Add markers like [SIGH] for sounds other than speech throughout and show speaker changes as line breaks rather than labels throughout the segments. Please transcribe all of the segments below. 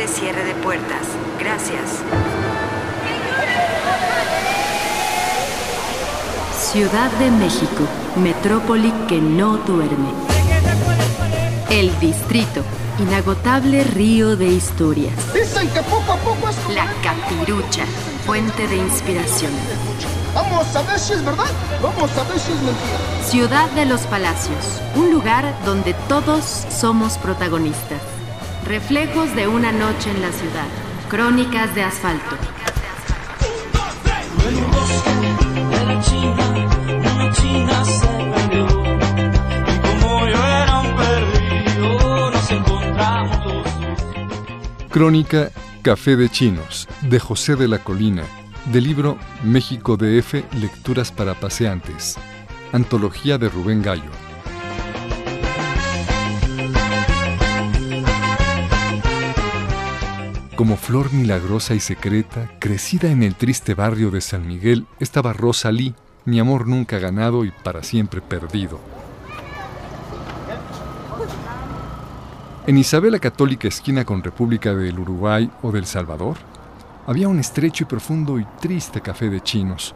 de cierre de puertas. Gracias.
Ciudad de México, metrópoli que no duerme. El distrito, inagotable río de historias.
Dicen que poco a poco es.
La capirucha, fuente de inspiración.
Vamos a ver si es verdad, vamos a ver si es mentira.
Ciudad de los Palacios, un lugar donde todos somos protagonistas. Reflejos de una noche en la ciudad. Crónicas de asfalto.
Crónica Café de Chinos, de José de la Colina, del libro México DF, Lecturas para Paseantes, antología de Rubén Gallo. Como flor milagrosa y secreta, crecida en el triste barrio de San Miguel, estaba Rosalí, mi amor nunca ganado y para siempre perdido. En Isabel la Católica esquina con República del Uruguay o del Salvador, había un estrecho y profundo y triste café de chinos,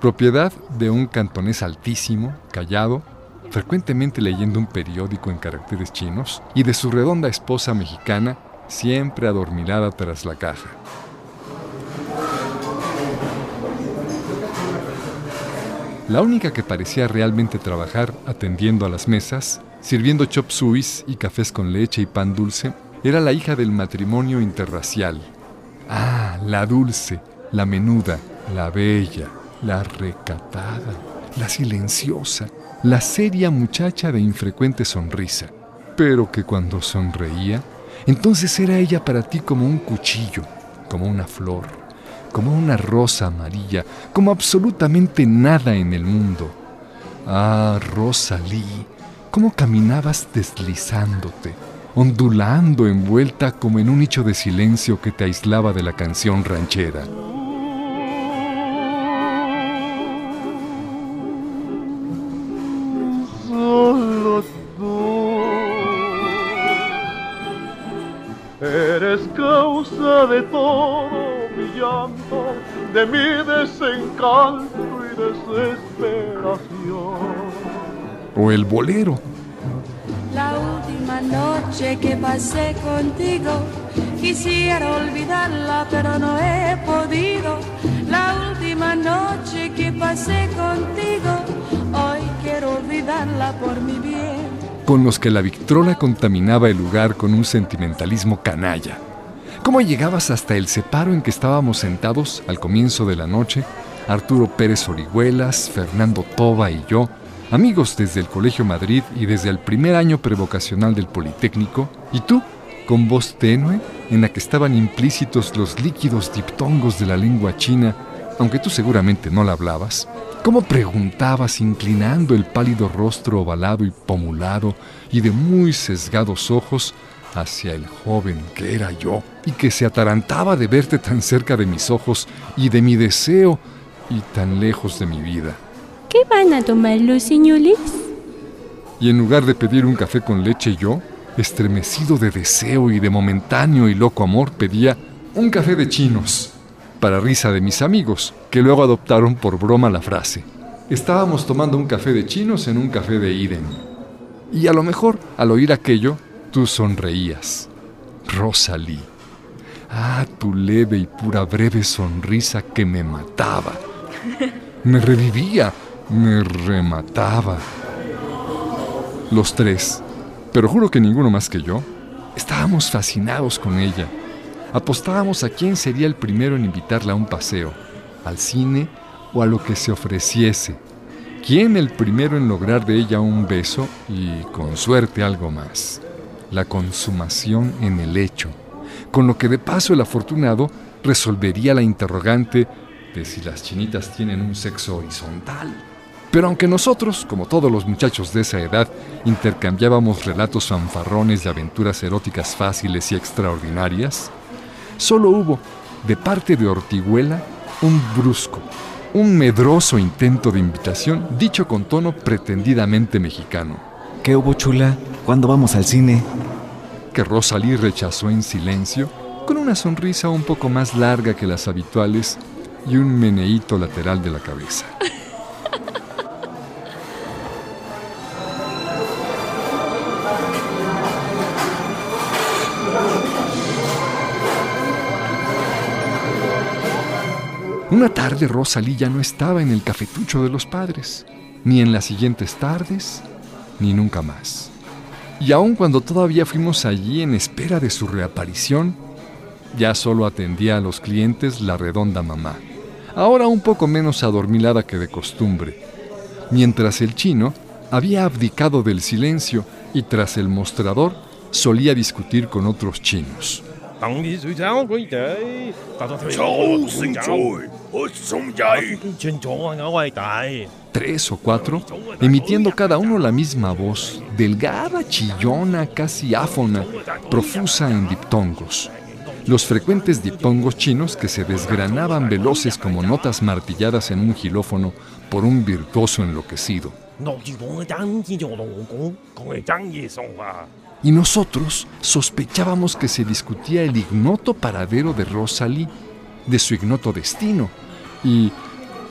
propiedad de un cantonés altísimo, callado, frecuentemente leyendo un periódico en caracteres chinos, y de su redonda esposa mexicana, siempre adormilada tras la caja. La única que parecía realmente trabajar atendiendo a las mesas, sirviendo chop suey y cafés con leche y pan dulce, era la hija del matrimonio interracial. Ah, la dulce, la menuda, la bella, la recatada, la silenciosa, la seria muchacha de infrecuente sonrisa, pero que cuando sonreía entonces era ella para ti como un cuchillo, como una flor, como una rosa amarilla, como absolutamente nada en el mundo. Ah, Rosalí, cómo caminabas deslizándote, ondulando envuelta como en un nicho de silencio que te aislaba de la canción ranchera.
De mi desencanto y desesperación.
O el bolero.
La última noche que pasé contigo, quisiera olvidarla, pero no he podido. La última noche que pasé contigo, hoy quiero olvidarla por mi bien
con los que la Victrola contaminaba el lugar con un sentimentalismo canalla. ¿Cómo llegabas hasta el separo en que estábamos sentados al comienzo de la noche? Arturo Pérez Orihuelas, Fernando Toba y yo, amigos desde el Colegio Madrid y desde el primer año prevocacional del Politécnico, y tú, con voz tenue, en la que estaban implícitos los líquidos diptongos de la lengua china, aunque tú seguramente no la hablabas, ¿Cómo preguntabas inclinando el pálido rostro ovalado y pomulado y de muy sesgados ojos hacia el joven que era yo y que se atarantaba de verte tan cerca de mis ojos y de mi deseo y tan lejos de mi vida?
¿Qué van a tomar los señores?
Y en lugar de pedir un café con leche yo, estremecido de deseo y de momentáneo y loco amor, pedía un café de chinos para risa de mis amigos, que luego adoptaron por broma la frase. Estábamos tomando un café de chinos en un café de Iden. Y a lo mejor, al oír aquello, tú sonreías. Rosalí. Ah, tu leve y pura breve sonrisa que me mataba. Me revivía, me remataba. Los tres, pero juro que ninguno más que yo, estábamos fascinados con ella apostábamos a quién sería el primero en invitarla a un paseo, al cine o a lo que se ofreciese. ¿Quién el primero en lograr de ella un beso y, con suerte, algo más? La consumación en el hecho, con lo que de paso el afortunado resolvería la interrogante de si las chinitas tienen un sexo horizontal. Pero aunque nosotros, como todos los muchachos de esa edad, intercambiábamos relatos fanfarrones de aventuras eróticas fáciles y extraordinarias, solo hubo, de parte de Ortiguela, un brusco, un medroso intento de invitación dicho con tono pretendidamente mexicano.
¿Qué hubo, chula? ¿Cuándo vamos al cine?
Que Rosalí rechazó en silencio con una sonrisa un poco más larga que las habituales y un meneíto lateral de la cabeza. Una tarde Rosalí ya no estaba en el cafetucho de los padres, ni en las siguientes tardes, ni nunca más. Y aun cuando todavía fuimos allí en espera de su reaparición, ya solo atendía a los clientes la redonda mamá, ahora un poco menos adormilada que de costumbre, mientras el chino había abdicado del silencio y tras el mostrador solía discutir con otros chinos. Tres o cuatro, emitiendo cada uno la misma voz, delgada, chillona, casi áfona, profusa en diptongos. Los frecuentes diptongos chinos que se desgranaban veloces como notas martilladas en un gilófono por un virtuoso enloquecido. Y nosotros sospechábamos que se discutía el ignoto paradero de Rosalie, de su ignoto destino, y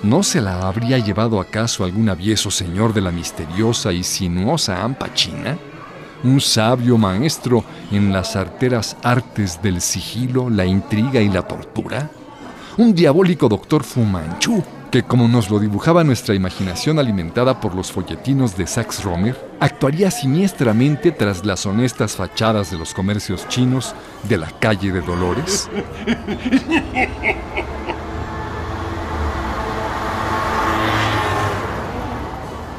¿no se la habría llevado acaso algún avieso señor de la misteriosa y sinuosa hampa china? Un sabio maestro en las arteras artes del sigilo, la intriga y la tortura? Un diabólico doctor Fumanchu que como nos lo dibujaba nuestra imaginación alimentada por los folletinos de Sax Romer, actuaría siniestramente tras las honestas fachadas de los comercios chinos de la calle de Dolores? [LAUGHS]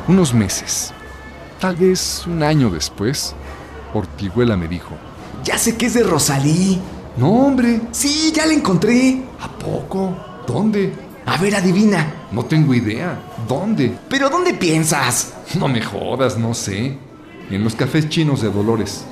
Unos meses, tal vez un año después, Ortiguela me dijo,
Ya sé que es de Rosalí.
No, hombre.
Sí, ya la encontré.
¿A poco? ¿Dónde?
A ver, adivina.
No tengo idea. ¿Dónde?
¿Pero dónde piensas?
No me jodas, no sé. En los cafés chinos de Dolores.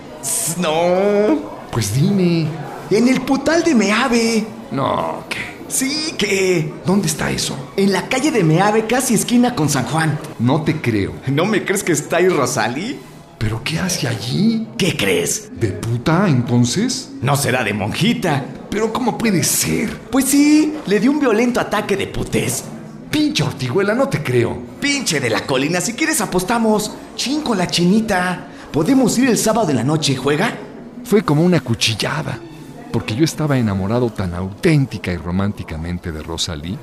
No.
Pues dime.
En el putal de Meave.
No, ¿qué?
Sí, que.
¿Dónde está eso?
En la calle de Meave, casi esquina con San Juan.
No te creo.
¿No me crees que está ahí Rosalí?
¿Pero qué hace allí?
¿Qué crees?
¿De puta, entonces?
No será de monjita.
¿Pero cómo puede ser?
Pues sí, le dio un violento ataque de putés.
Pinche Ortiguela, no te creo.
Pinche de la colina, si quieres apostamos. Chin con la chinita. ¿Podemos ir el sábado de la noche, juega?
Fue como una cuchillada, porque yo estaba enamorado tan auténtica y románticamente de Rosalí,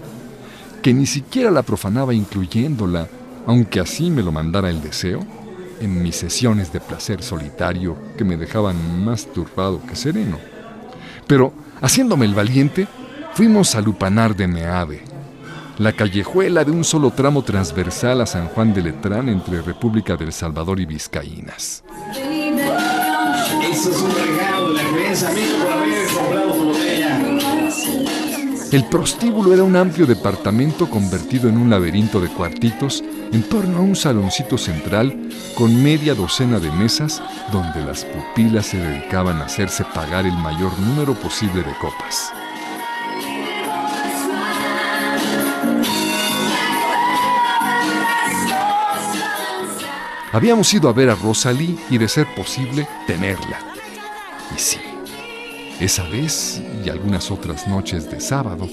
que ni siquiera la profanaba incluyéndola, aunque así me lo mandara el deseo, en mis sesiones de placer solitario que me dejaban más turbado que sereno. Pero, haciéndome el valiente, fuimos a lupanar de Meave, la callejuela de un solo tramo transversal a San Juan de Letrán entre República del Salvador y Vizcaínas.
Eso es un regalo la
El prostíbulo era un amplio departamento convertido en un laberinto de cuartitos en torno a un saloncito central con media docena de mesas donde las pupilas se dedicaban a hacerse pagar el mayor número posible de copas. Habíamos ido a ver a Rosalie y de ser posible tenerla. Y sí, esa vez y algunas otras noches de sábado,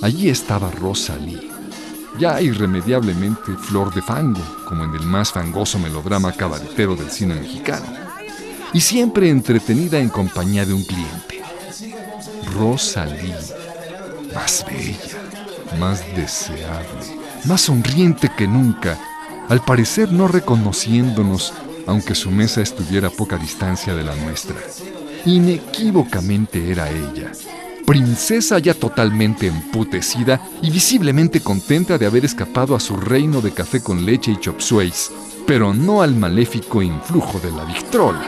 allí estaba Rosalie, ya irremediablemente flor de fango, como en el más fangoso melodrama cabaretero del cine mexicano, y siempre entretenida en compañía de un cliente. Rosalie, más bella, más deseable, más sonriente que nunca, al parecer no reconociéndonos, aunque su mesa estuviera a poca distancia de la nuestra. Inequívocamente era ella, princesa ya totalmente emputecida y visiblemente contenta de haber escapado a su reino de café con leche y chop sueys, pero no al maléfico influjo de la Victrola.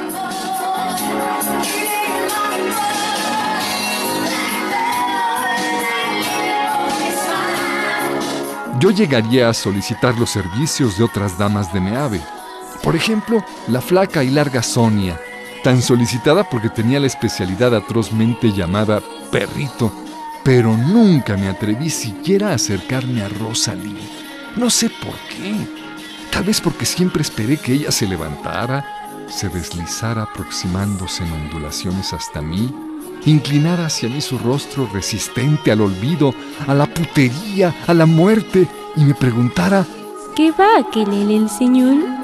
Yo llegaría a solicitar los servicios de otras damas de Meave. Por ejemplo, la flaca y larga Sonia, tan solicitada porque tenía la especialidad atrozmente llamada perrito, pero nunca me atreví siquiera a acercarme a Rosalie. No sé por qué. Tal vez porque siempre esperé que ella se levantara, se deslizara aproximándose en ondulaciones hasta mí, inclinara hacia mí su rostro resistente al olvido, a la putería, a la muerte, y me preguntara
¿Qué va a querer el señor?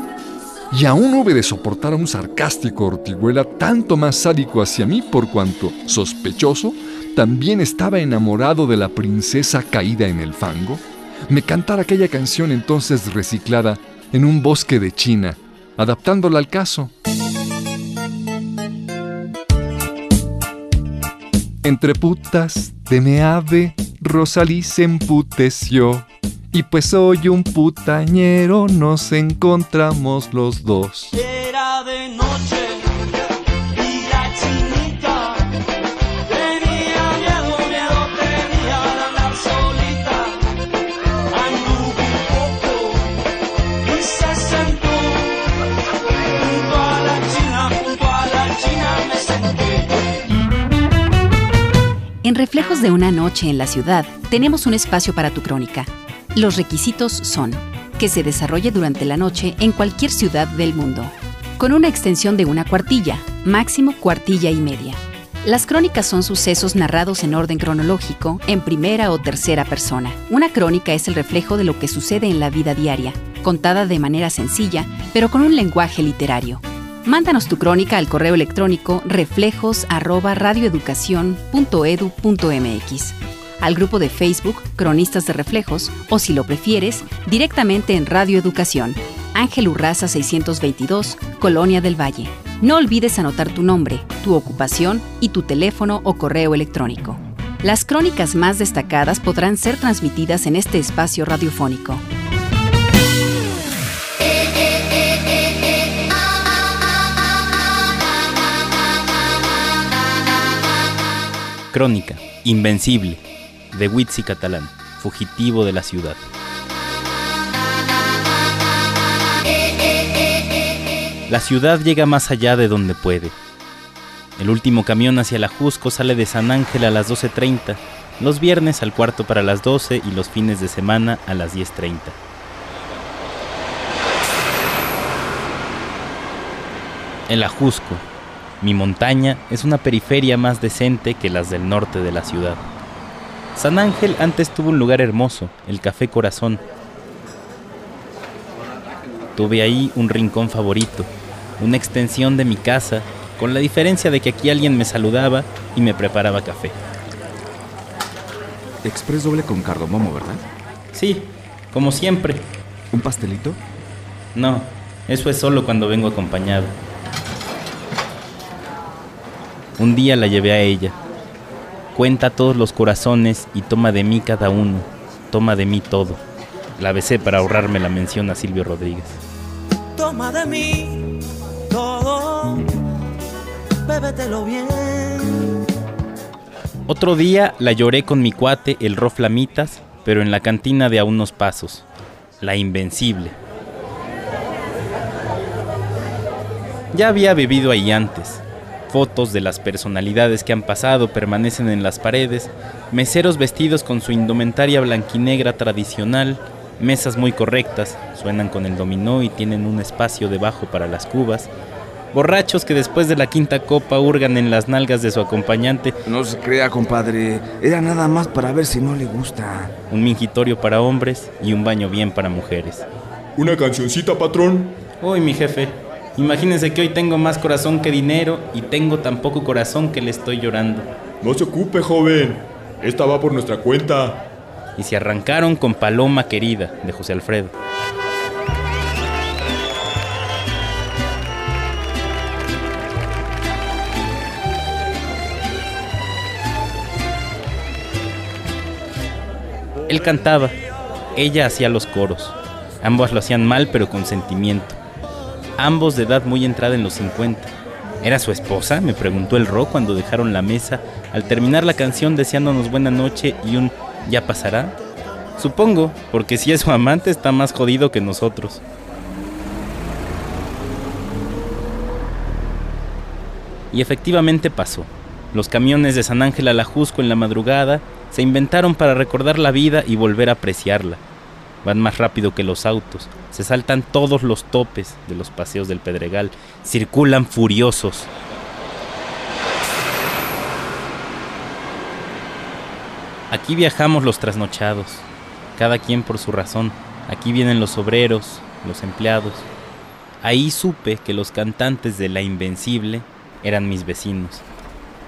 Y aún hube de soportar a un sarcástico Ortiguela tanto más sádico hacia mí por cuanto, sospechoso, también estaba enamorado de la princesa caída en el fango, me cantara aquella canción entonces reciclada en un bosque de China, adaptándola al caso. Entre putas de Meave, Rosalí se emputeció. Y pues soy un putañero, nos encontramos los dos.
Era de noche y la chinita tenía miedo, miedo tenía de andar solita. Anduvo un poco y se sentó junto a la china, junto a la china me senté.
En Reflejos de una noche en la ciudad tenemos un espacio para tu crónica. Los requisitos son que se desarrolle durante la noche en cualquier ciudad del mundo, con una extensión de una cuartilla, máximo cuartilla y media. Las crónicas son sucesos narrados en orden cronológico, en primera o tercera persona. Una crónica es el reflejo de lo que sucede en la vida diaria, contada de manera sencilla, pero con un lenguaje literario. Mándanos tu crónica al correo electrónico reflejos@radioeducacion.edu.mx al grupo de Facebook Cronistas de Reflejos o si lo prefieres, directamente en Radio Educación, Ángel Urraza 622, Colonia del Valle. No olvides anotar tu nombre, tu ocupación y tu teléfono o correo electrónico. Las crónicas más destacadas podrán ser transmitidas en este espacio radiofónico.
Crónica, Invencible, de Witsi Catalán, fugitivo de la ciudad. La ciudad llega más allá de donde puede. El último camión hacia la Jusco sale de San Ángel a las 12.30, los viernes al cuarto para las 12 y los fines de semana a las 10.30. El Ajusco, mi montaña, es una periferia más decente que las del norte de la ciudad. San Ángel antes tuvo un lugar hermoso, el Café Corazón. Tuve ahí un rincón favorito, una extensión de mi casa, con la diferencia de que aquí alguien me saludaba y me preparaba café.
Express doble con cardomomo, ¿verdad?
Sí, como siempre.
¿Un pastelito?
No, eso es solo cuando vengo acompañado. Un día la llevé a ella. Cuenta todos los corazones y toma de mí cada uno. Toma de mí todo. La besé para ahorrarme la mención a Silvio Rodríguez.
Toma de mí todo, bébetelo bien.
Otro día la lloré con mi cuate, el Ro Flamitas, pero en la cantina de a unos pasos. La Invencible. Ya había bebido ahí antes. Fotos de las personalidades que han pasado permanecen en las paredes, meseros vestidos con su indumentaria blanquinegra tradicional, mesas muy correctas, suenan con el dominó y tienen un espacio debajo para las cubas, borrachos que después de la quinta copa hurgan en las nalgas de su acompañante,
No se crea, compadre. Era nada más para ver si no le gusta.
un mingitorio para hombres y un baño bien para mujeres.
Una cancioncita, patrón.
Uy, mi jefe, imagínense que hoy tengo más corazón que dinero y tengo tan poco corazón que le estoy llorando.
No se ocupe, joven. Esta va por nuestra cuenta.
Y se arrancaron con Paloma Querida, de José Alfredo. Él cantaba, ella hacía los coros. Ambos lo hacían mal pero con sentimiento. Ambos de edad muy entrada en los 50. ¿Era su esposa? Me preguntó el Ro cuando dejaron la mesa al terminar la canción deseándonos buena noche y un ¿ya pasará? Supongo, porque si es su amante está más jodido que nosotros. Y efectivamente pasó. Los camiones de San Ángel a la Jusco en la madrugada se inventaron para recordar la vida y volver a apreciarla. Van más rápido que los autos, se saltan todos los topes de los paseos del Pedregal, circulan furiosos. Aquí viajamos los trasnochados, cada quien por su razón. Aquí vienen los obreros, los empleados. Ahí supe que los cantantes de La Invencible eran mis vecinos.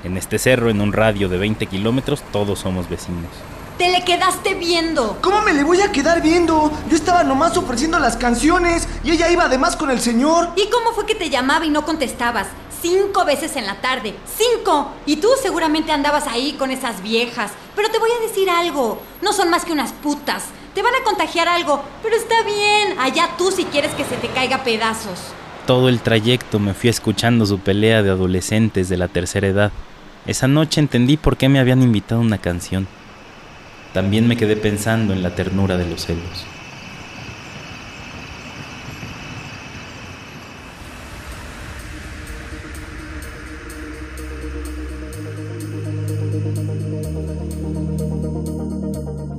En este cerro, en un radio de 20 kilómetros, todos somos vecinos.
Te le quedaste viendo.
¿Cómo me le voy a quedar viendo? Yo estaba nomás ofreciendo las canciones y ella iba además con el señor.
¿Y cómo fue que te llamaba y no contestabas? Cinco veces en la tarde. ¡Cinco! Y tú seguramente andabas ahí con esas viejas. Pero te voy a decir algo. No son más que unas putas. Te van a contagiar algo. Pero está bien. Allá tú si quieres que se te caiga pedazos.
Todo el trayecto me fui escuchando su pelea de adolescentes de la tercera edad. Esa noche entendí por qué me habían invitado a una canción. También me quedé pensando en la ternura de los celos.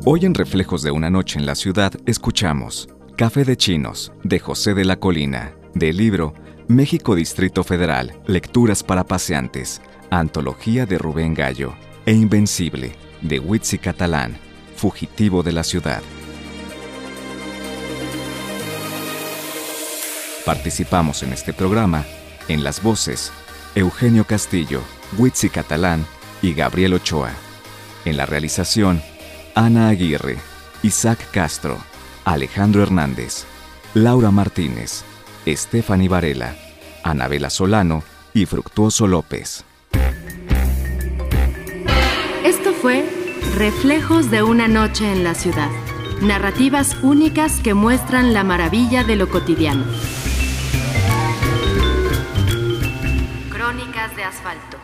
Hoy en Reflejos de una noche en la ciudad escuchamos Café de Chinos de José de la Colina, del libro México Distrito Federal, Lecturas para Paseantes, Antología de Rubén Gallo, e Invencible de Witsi Catalán, Fugitivo de la Ciudad. Participamos en este programa en las voces Eugenio Castillo, Witsi Catalán y Gabriel Ochoa. En la realización, Ana Aguirre, Isaac Castro, Alejandro Hernández, Laura Martínez, Stephanie Varela, Anabela Solano y Fructuoso López.
Esto fue Reflejos de una noche en la ciudad. Narrativas únicas que muestran la maravilla de lo cotidiano. Crónicas de asfalto.